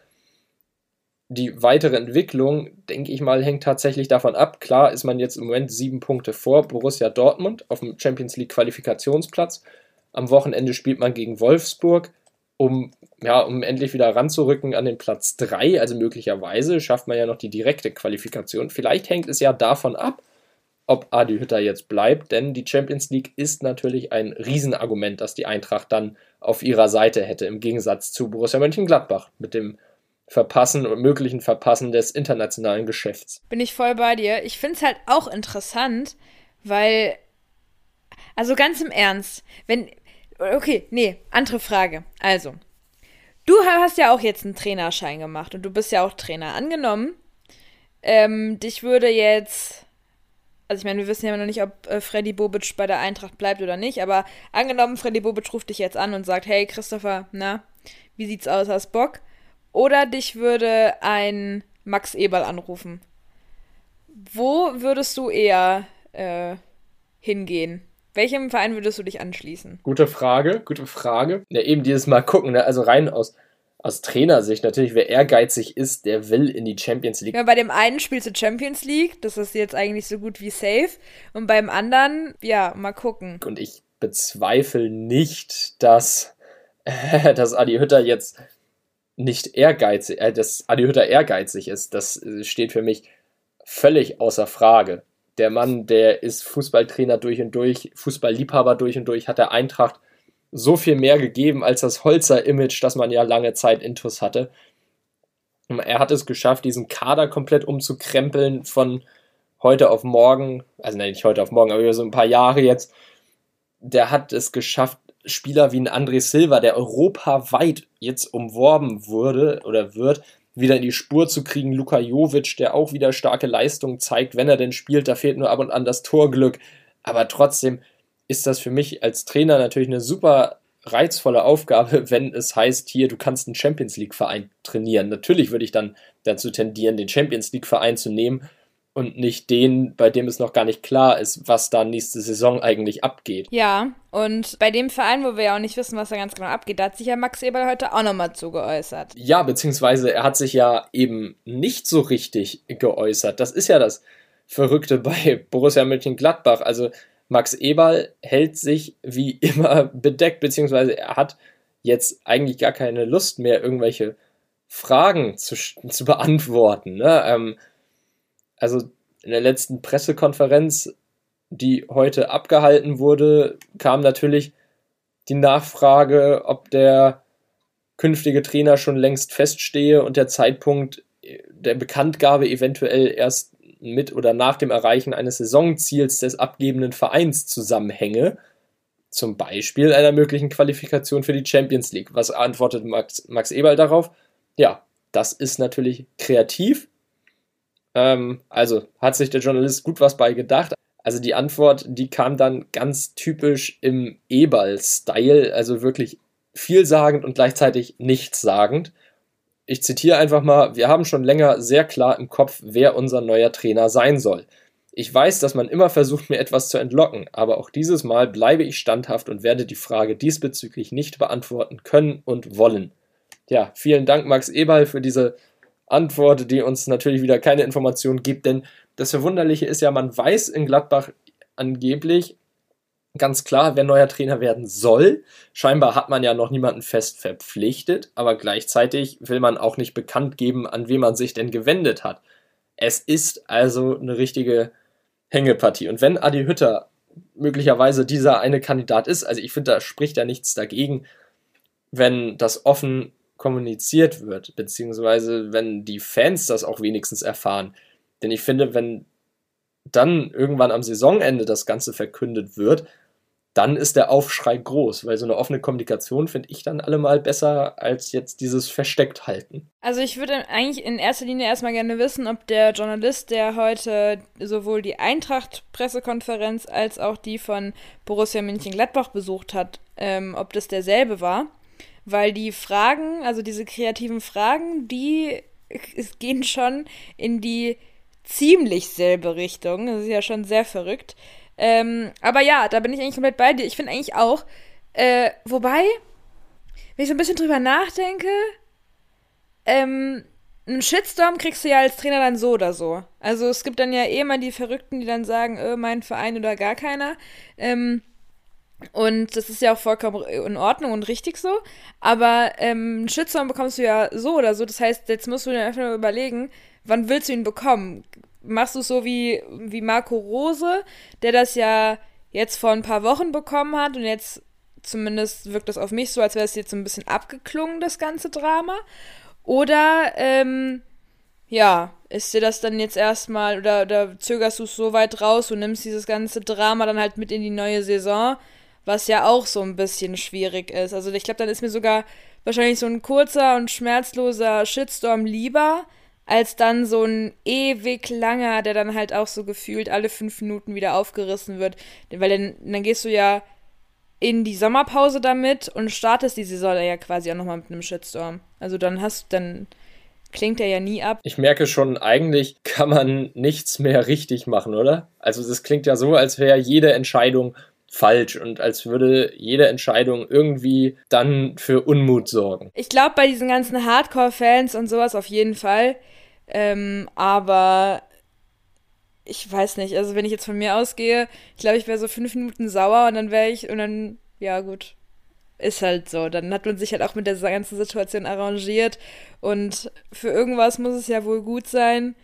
die weitere Entwicklung, denke ich mal, hängt tatsächlich davon ab. Klar ist man jetzt im Moment sieben Punkte vor Borussia Dortmund auf dem Champions League Qualifikationsplatz. Am Wochenende spielt man gegen Wolfsburg, um, ja, um endlich wieder ranzurücken an den Platz 3. Also möglicherweise schafft man ja noch die direkte Qualifikation. Vielleicht hängt es ja davon ab, ob Adi Hütter jetzt bleibt, denn die Champions League ist natürlich ein Riesenargument, das die Eintracht dann auf ihrer Seite hätte, im Gegensatz zu Borussia Mönchengladbach mit dem Verpassen und möglichen Verpassen des internationalen Geschäfts. Bin ich voll bei dir. Ich finde es halt auch interessant, weil, also ganz im Ernst, wenn, okay, nee, andere Frage. Also, du hast ja auch jetzt einen Trainerschein gemacht und du bist ja auch Trainer. Angenommen, ähm, dich würde jetzt, also ich meine, wir wissen ja noch nicht, ob äh, Freddy Bobic bei der Eintracht bleibt oder nicht, aber angenommen, Freddy Bobic ruft dich jetzt an und sagt, hey Christopher, na, wie sieht's aus, hast Bock? Oder dich würde ein Max Eberl anrufen. Wo würdest du eher äh, hingehen? Welchem Verein würdest du dich anschließen? Gute Frage, gute Frage. Ja, eben dieses Mal gucken, ne? also rein aus, aus Trainersicht natürlich, wer ehrgeizig ist, der will in die Champions League. Ja, bei dem einen spielst du Champions League, das ist jetzt eigentlich so gut wie safe. Und beim anderen, ja, mal gucken. Und ich bezweifle nicht, dass, [LAUGHS] dass Adi Hütter jetzt nicht ehrgeizig, äh, dass Adi Hütter ehrgeizig ist, das äh, steht für mich völlig außer Frage. Der Mann, der ist Fußballtrainer durch und durch, Fußballliebhaber durch und durch, hat der Eintracht so viel mehr gegeben als das Holzer-Image, das man ja lange Zeit intus hatte. Er hat es geschafft, diesen Kader komplett umzukrempeln von heute auf morgen, also nein, nicht heute auf morgen, aber über so ein paar Jahre jetzt, der hat es geschafft, Spieler wie ein André Silva, der europaweit jetzt umworben wurde oder wird, wieder in die Spur zu kriegen. Luka Jovic, der auch wieder starke Leistungen zeigt, wenn er denn spielt. Da fehlt nur ab und an das Torglück. Aber trotzdem ist das für mich als Trainer natürlich eine super reizvolle Aufgabe, [LAUGHS] wenn es heißt, hier, du kannst einen Champions League-Verein trainieren. Natürlich würde ich dann dazu tendieren, den Champions League-Verein zu nehmen und nicht den, bei dem es noch gar nicht klar ist, was da nächste Saison eigentlich abgeht. Ja, und bei dem Verein, wo wir ja auch nicht wissen, was da ganz genau abgeht, da hat sich ja Max Eberl heute auch nochmal zugeäußert. Ja, beziehungsweise er hat sich ja eben nicht so richtig geäußert. Das ist ja das Verrückte [LAUGHS] bei Borussia Mönchengladbach. Also Max Eberl hält sich wie [LAUGHS] immer bedeckt, beziehungsweise er hat jetzt eigentlich gar keine Lust mehr, irgendwelche Fragen zu, zu beantworten. Ne? Ähm, also in der letzten Pressekonferenz, die heute abgehalten wurde, kam natürlich die Nachfrage, ob der künftige Trainer schon längst feststehe und der Zeitpunkt der Bekanntgabe eventuell erst mit oder nach dem Erreichen eines Saisonziels des abgebenden Vereins zusammenhänge. Zum Beispiel einer möglichen Qualifikation für die Champions League. Was antwortet Max, Max Eberl darauf? Ja, das ist natürlich kreativ, ähm, also hat sich der Journalist gut was bei gedacht. Also die Antwort, die kam dann ganz typisch im E-Ball-Style, also wirklich vielsagend und gleichzeitig nichtssagend. Ich zitiere einfach mal, wir haben schon länger sehr klar im Kopf, wer unser neuer Trainer sein soll. Ich weiß, dass man immer versucht, mir etwas zu entlocken, aber auch dieses Mal bleibe ich standhaft und werde die Frage diesbezüglich nicht beantworten können und wollen. Ja, vielen Dank, Max Eberl, für diese Antwort, die uns natürlich wieder keine Informationen gibt, denn das Verwunderliche ist ja, man weiß in Gladbach angeblich ganz klar, wer neuer Trainer werden soll. Scheinbar hat man ja noch niemanden fest verpflichtet, aber gleichzeitig will man auch nicht bekannt geben, an wen man sich denn gewendet hat. Es ist also eine richtige Hängepartie. Und wenn Adi Hütter möglicherweise dieser eine Kandidat ist, also ich finde, da spricht ja nichts dagegen, wenn das offen kommuniziert wird, beziehungsweise wenn die Fans das auch wenigstens erfahren. Denn ich finde, wenn dann irgendwann am Saisonende das Ganze verkündet wird, dann ist der Aufschrei groß, weil so eine offene Kommunikation finde ich dann allemal besser als jetzt dieses versteckt halten. Also ich würde eigentlich in erster Linie erstmal gerne wissen, ob der Journalist, der heute sowohl die Eintracht-Pressekonferenz als auch die von Borussia Mönchengladbach besucht hat, ähm, ob das derselbe war weil die Fragen, also diese kreativen Fragen, die es gehen schon in die ziemlich selbe Richtung. Das ist ja schon sehr verrückt. Ähm, aber ja, da bin ich eigentlich komplett bei dir. Ich finde eigentlich auch, äh, wobei, wenn ich so ein bisschen drüber nachdenke, ähm, einen Shitstorm kriegst du ja als Trainer dann so oder so. Also es gibt dann ja eh immer die Verrückten, die dann sagen, äh, mein Verein oder gar keiner. Ähm, und das ist ja auch vollkommen in Ordnung und richtig so. Aber ähm, einen Shitstorm bekommst du ja so oder so. Das heißt, jetzt musst du dir einfach überlegen, wann willst du ihn bekommen? Machst du es so wie, wie Marco Rose, der das ja jetzt vor ein paar Wochen bekommen hat und jetzt zumindest wirkt das auf mich so, als wäre es jetzt so ein bisschen abgeklungen, das ganze Drama. Oder, ähm, ja, ist dir das dann jetzt erstmal, oder, oder zögerst du es so weit raus und nimmst dieses ganze Drama dann halt mit in die neue Saison? Was ja auch so ein bisschen schwierig ist. Also ich glaube, dann ist mir sogar wahrscheinlich so ein kurzer und schmerzloser Shitstorm lieber, als dann so ein ewig langer, der dann halt auch so gefühlt alle fünf Minuten wieder aufgerissen wird. Weil dann, dann gehst du ja in die Sommerpause damit und startest die Saison ja quasi auch nochmal mit einem Shitstorm. Also dann hast dann klingt er ja nie ab. Ich merke schon, eigentlich kann man nichts mehr richtig machen, oder? Also das klingt ja so, als wäre jede Entscheidung falsch und als würde jede Entscheidung irgendwie dann für Unmut sorgen. Ich glaube bei diesen ganzen Hardcore-Fans und sowas auf jeden Fall. Ähm, aber ich weiß nicht, also wenn ich jetzt von mir ausgehe, ich glaube, ich wäre so fünf Minuten sauer und dann wäre ich und dann, ja gut, ist halt so. Dann hat man sich halt auch mit der ganzen Situation arrangiert und für irgendwas muss es ja wohl gut sein.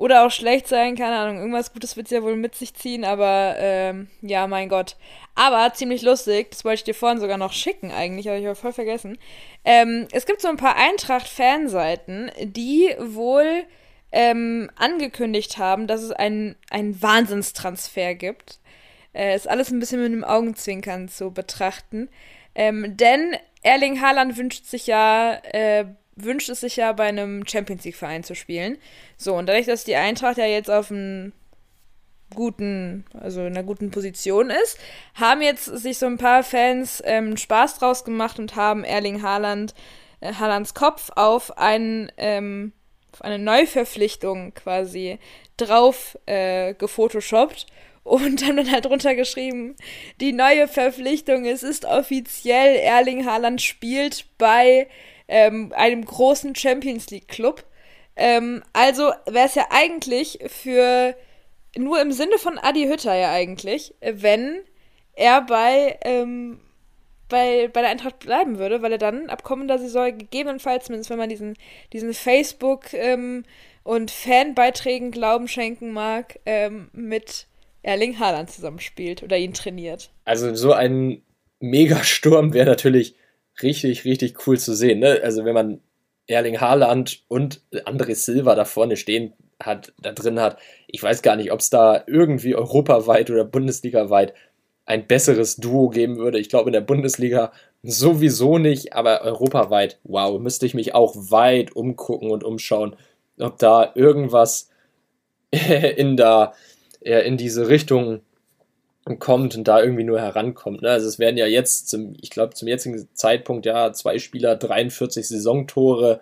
Oder auch schlecht sein, keine Ahnung. Irgendwas Gutes wird es ja wohl mit sich ziehen, aber ähm, ja, mein Gott. Aber ziemlich lustig, das wollte ich dir vorhin sogar noch schicken eigentlich, habe ich aber voll vergessen. Ähm, es gibt so ein paar Eintracht-Fanseiten, die wohl ähm, angekündigt haben, dass es einen, Wahnsinnstransfer gibt. Äh, ist alles ein bisschen mit einem Augenzwinkern zu betrachten. Ähm, denn Erling Haaland wünscht sich ja, äh, wünscht es sich ja bei einem Champions League-Verein zu spielen. So, und dadurch, dass die Eintracht ja jetzt auf einem guten, also in einer guten Position ist, haben jetzt sich so ein paar Fans ähm, Spaß draus gemacht und haben Erling Haaland, äh, Haalands Kopf auf einen ähm, auf eine Neuverpflichtung quasi drauf äh, gefotoshoppt und haben [LAUGHS] dann halt drunter geschrieben, die neue Verpflichtung, es ist offiziell, Erling Haaland spielt bei ähm, einem großen Champions League Club. Ähm, also wäre es ja eigentlich für nur im Sinne von Adi Hütter ja eigentlich, wenn er bei, ähm, bei, bei der Eintracht bleiben würde, weil er dann ab kommender Saison gegebenenfalls, zumindest wenn man diesen, diesen Facebook- ähm, und Fanbeiträgen Glauben schenken mag, ähm, mit Erling Haaland zusammenspielt oder ihn trainiert. Also so ein Megasturm wäre natürlich richtig, richtig cool zu sehen. Ne? Also wenn man Erling Haaland und André Silva da vorne stehen hat, da drin hat. Ich weiß gar nicht, ob es da irgendwie europaweit oder bundesligaweit ein besseres Duo geben würde. Ich glaube in der Bundesliga sowieso nicht, aber europaweit, wow, müsste ich mich auch weit umgucken und umschauen, ob da irgendwas [LAUGHS] in da in diese Richtung kommt und da irgendwie nur herankommt. Ne? Also es werden ja jetzt, zum, ich glaube zum jetzigen Zeitpunkt ja zwei Spieler, 43 Saisontore.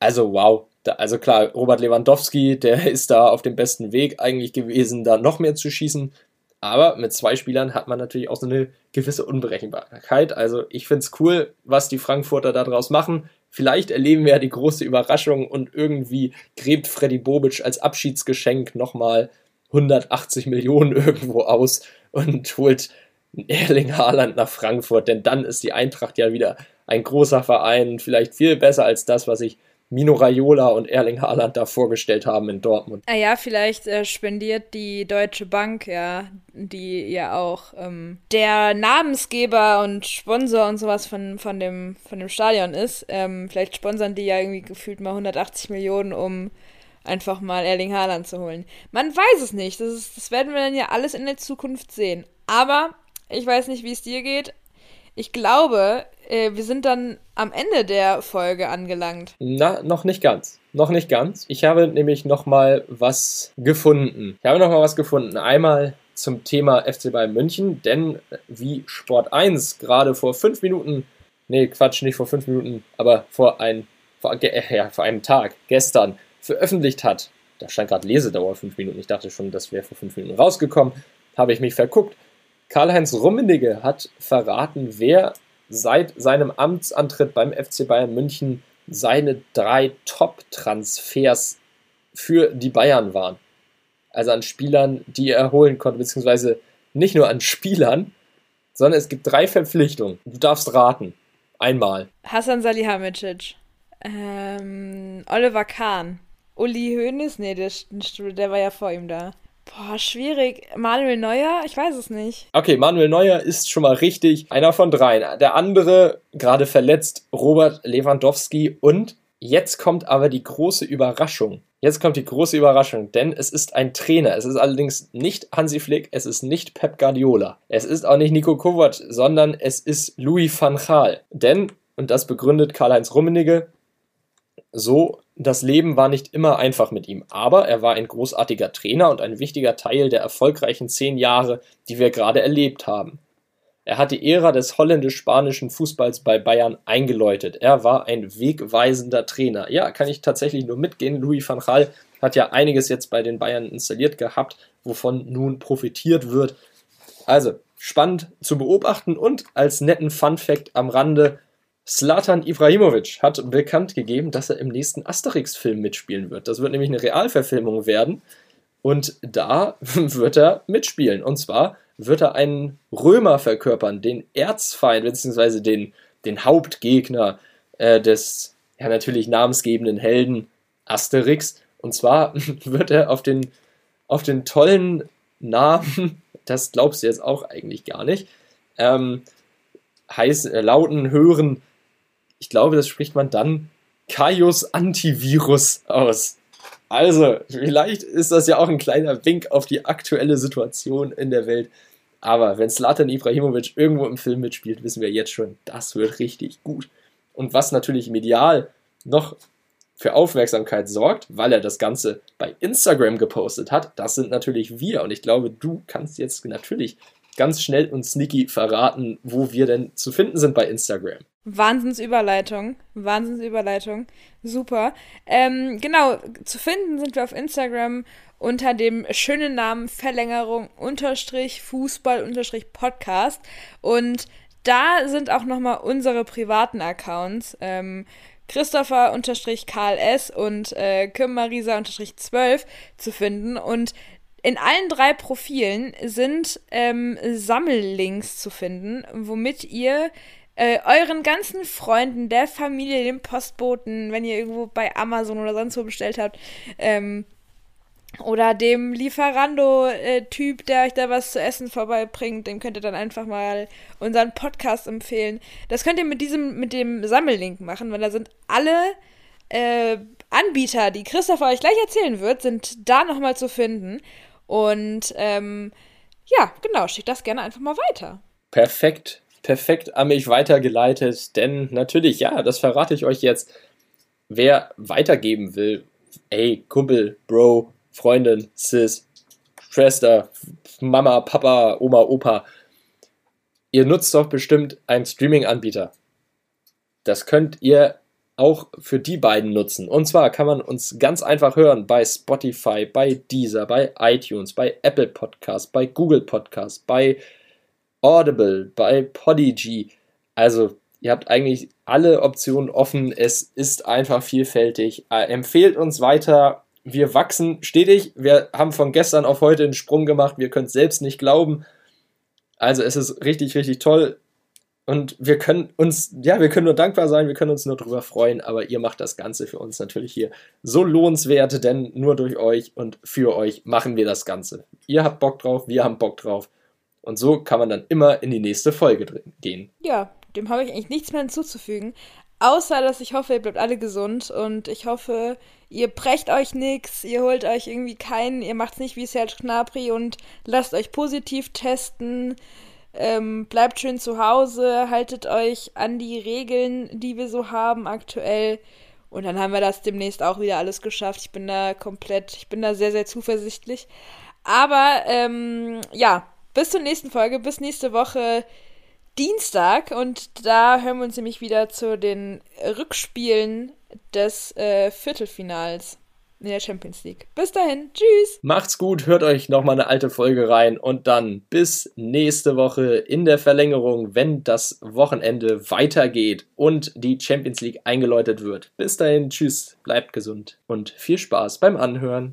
Also wow, da, also klar, Robert Lewandowski, der [LAUGHS] ist da auf dem besten Weg eigentlich gewesen, da noch mehr zu schießen. Aber mit zwei Spielern hat man natürlich auch so eine gewisse Unberechenbarkeit. Also ich finde es cool, was die Frankfurter daraus machen. Vielleicht erleben wir ja die große Überraschung und irgendwie gräbt Freddy Bobic als Abschiedsgeschenk nochmal 180 Millionen [LAUGHS] irgendwo aus und holt Erling Haaland nach Frankfurt, denn dann ist die Eintracht ja wieder ein großer Verein, vielleicht viel besser als das, was ich Mino Raiola und Erling Haaland da vorgestellt haben in Dortmund. Ah ja, vielleicht äh, spendiert die Deutsche Bank, ja, die ja auch ähm, der Namensgeber und Sponsor und sowas von, von, dem, von dem Stadion ist. Ähm, vielleicht sponsern die ja irgendwie gefühlt mal 180 Millionen, um einfach mal Erling Haaland zu holen. Man weiß es nicht. Das, ist, das werden wir dann ja alles in der Zukunft sehen. Aber ich weiß nicht, wie es dir geht. Ich glaube, äh, wir sind dann am Ende der Folge angelangt. Na, noch nicht ganz. Noch nicht ganz. Ich habe nämlich noch mal was gefunden. Ich habe noch mal was gefunden. Einmal zum Thema FC Bayern München, denn wie Sport 1 gerade vor fünf Minuten, nee, Quatsch, nicht vor fünf Minuten, aber vor, ein, vor, äh, ja, vor einem Tag, gestern, veröffentlicht hat, da stand gerade Lesedauer fünf Minuten, ich dachte schon, das wäre vor fünf Minuten rausgekommen, habe ich mich verguckt. Karl-Heinz Rummenigge hat verraten, wer seit seinem Amtsantritt beim FC Bayern München seine drei Top-Transfers für die Bayern waren. Also an Spielern, die er holen konnte, beziehungsweise nicht nur an Spielern, sondern es gibt drei Verpflichtungen. Du darfst raten. Einmal. Hassan Salihamidzic. Ähm, Oliver Kahn. Uli Hoeneß? Nee, der, der war ja vor ihm da. Boah, schwierig. Manuel Neuer? Ich weiß es nicht. Okay, Manuel Neuer ist schon mal richtig. Einer von dreien. Der andere, gerade verletzt, Robert Lewandowski. Und jetzt kommt aber die große Überraschung. Jetzt kommt die große Überraschung, denn es ist ein Trainer. Es ist allerdings nicht Hansi Flick, es ist nicht Pep Guardiola. Es ist auch nicht Nico Kovac, sondern es ist Louis van Gaal. Denn, und das begründet Karl-Heinz Rummenigge, so das Leben war nicht immer einfach mit ihm, aber er war ein großartiger Trainer und ein wichtiger Teil der erfolgreichen zehn Jahre, die wir gerade erlebt haben. Er hat die Ära des holländisch-spanischen Fußballs bei Bayern eingeläutet. Er war ein wegweisender Trainer. Ja, kann ich tatsächlich nur mitgehen. Louis van Gaal hat ja einiges jetzt bei den Bayern installiert gehabt, wovon nun profitiert wird. Also, spannend zu beobachten und als netten Fun Fact am Rande, Slatan Ibrahimovic hat bekannt gegeben, dass er im nächsten Asterix-Film mitspielen wird. Das wird nämlich eine Realverfilmung werden. Und da [LAUGHS] wird er mitspielen. Und zwar wird er einen Römer verkörpern, den Erzfeind, beziehungsweise den, den Hauptgegner äh, des ja natürlich namensgebenden Helden Asterix. Und zwar [LAUGHS] wird er auf den, auf den tollen Namen, [LAUGHS] das glaubst du jetzt auch eigentlich gar nicht, ähm, heißen, äh, lauten, hören ich glaube, das spricht man dann Kaius Antivirus aus. Also, vielleicht ist das ja auch ein kleiner Wink auf die aktuelle Situation in der Welt. Aber wenn Slatan Ibrahimovic irgendwo im Film mitspielt, wissen wir jetzt schon, das wird richtig gut. Und was natürlich medial noch für Aufmerksamkeit sorgt, weil er das Ganze bei Instagram gepostet hat, das sind natürlich wir. Und ich glaube, du kannst jetzt natürlich ganz schnell und sneaky verraten, wo wir denn zu finden sind bei Instagram. Wahnsinnsüberleitung. Wahnsinnsüberleitung. Super. Ähm, genau, zu finden sind wir auf Instagram unter dem schönen Namen Verlängerung unterstrich Fußball unterstrich Podcast. Und da sind auch nochmal unsere privaten Accounts. Ähm, Christopher unterstrich Karl S und äh, Kim Marisa unterstrich 12 zu finden. Und in allen drei Profilen sind ähm, Sammellinks zu finden, womit ihr äh, euren ganzen Freunden, der Familie, dem Postboten, wenn ihr irgendwo bei Amazon oder sonst wo bestellt habt, ähm, oder dem Lieferando-Typ, der euch da was zu essen vorbeibringt, dem könnt ihr dann einfach mal unseren Podcast empfehlen. Das könnt ihr mit diesem, mit dem Sammellink machen, weil da sind alle äh, Anbieter, die Christopher euch gleich erzählen wird, sind da nochmal zu finden. Und ähm, ja, genau, schickt das gerne einfach mal weiter. Perfekt, perfekt an mich weitergeleitet, denn natürlich, ja, das verrate ich euch jetzt. Wer weitergeben will, ey, Kumpel, Bro, Freundin, Sis, Schwester, Mama, Papa, Oma, Opa, ihr nutzt doch bestimmt einen Streaming-Anbieter. Das könnt ihr auch für die beiden nutzen. Und zwar kann man uns ganz einfach hören bei Spotify, bei Deezer, bei iTunes, bei Apple Podcasts, bei Google Podcasts, bei Audible, bei Podigy. Also ihr habt eigentlich alle Optionen offen. Es ist einfach vielfältig. Äh, empfehlt uns weiter wir wachsen stetig. Wir haben von gestern auf heute einen Sprung gemacht. Wir können es selbst nicht glauben. Also es ist richtig, richtig toll. Und wir können uns, ja, wir können nur dankbar sein, wir können uns nur darüber freuen, aber ihr macht das Ganze für uns natürlich hier so lohnenswert, denn nur durch euch und für euch machen wir das Ganze. Ihr habt Bock drauf, wir haben Bock drauf. Und so kann man dann immer in die nächste Folge gehen. Ja, dem habe ich eigentlich nichts mehr hinzuzufügen. Außer, dass ich hoffe, ihr bleibt alle gesund und ich hoffe, ihr brecht euch nichts, ihr holt euch irgendwie keinen, ihr macht's nicht wie Serge Gnabry und lasst euch positiv testen. Ähm, bleibt schön zu Hause, haltet euch an die Regeln, die wir so haben aktuell. Und dann haben wir das demnächst auch wieder alles geschafft. Ich bin da komplett, ich bin da sehr, sehr zuversichtlich. Aber ähm, ja, bis zur nächsten Folge, bis nächste Woche. Dienstag und da hören wir uns nämlich wieder zu den Rückspielen des äh, Viertelfinals in der Champions League. Bis dahin, tschüss. Macht's gut, hört euch nochmal eine alte Folge rein und dann bis nächste Woche in der Verlängerung, wenn das Wochenende weitergeht und die Champions League eingeläutet wird. Bis dahin, tschüss, bleibt gesund und viel Spaß beim Anhören.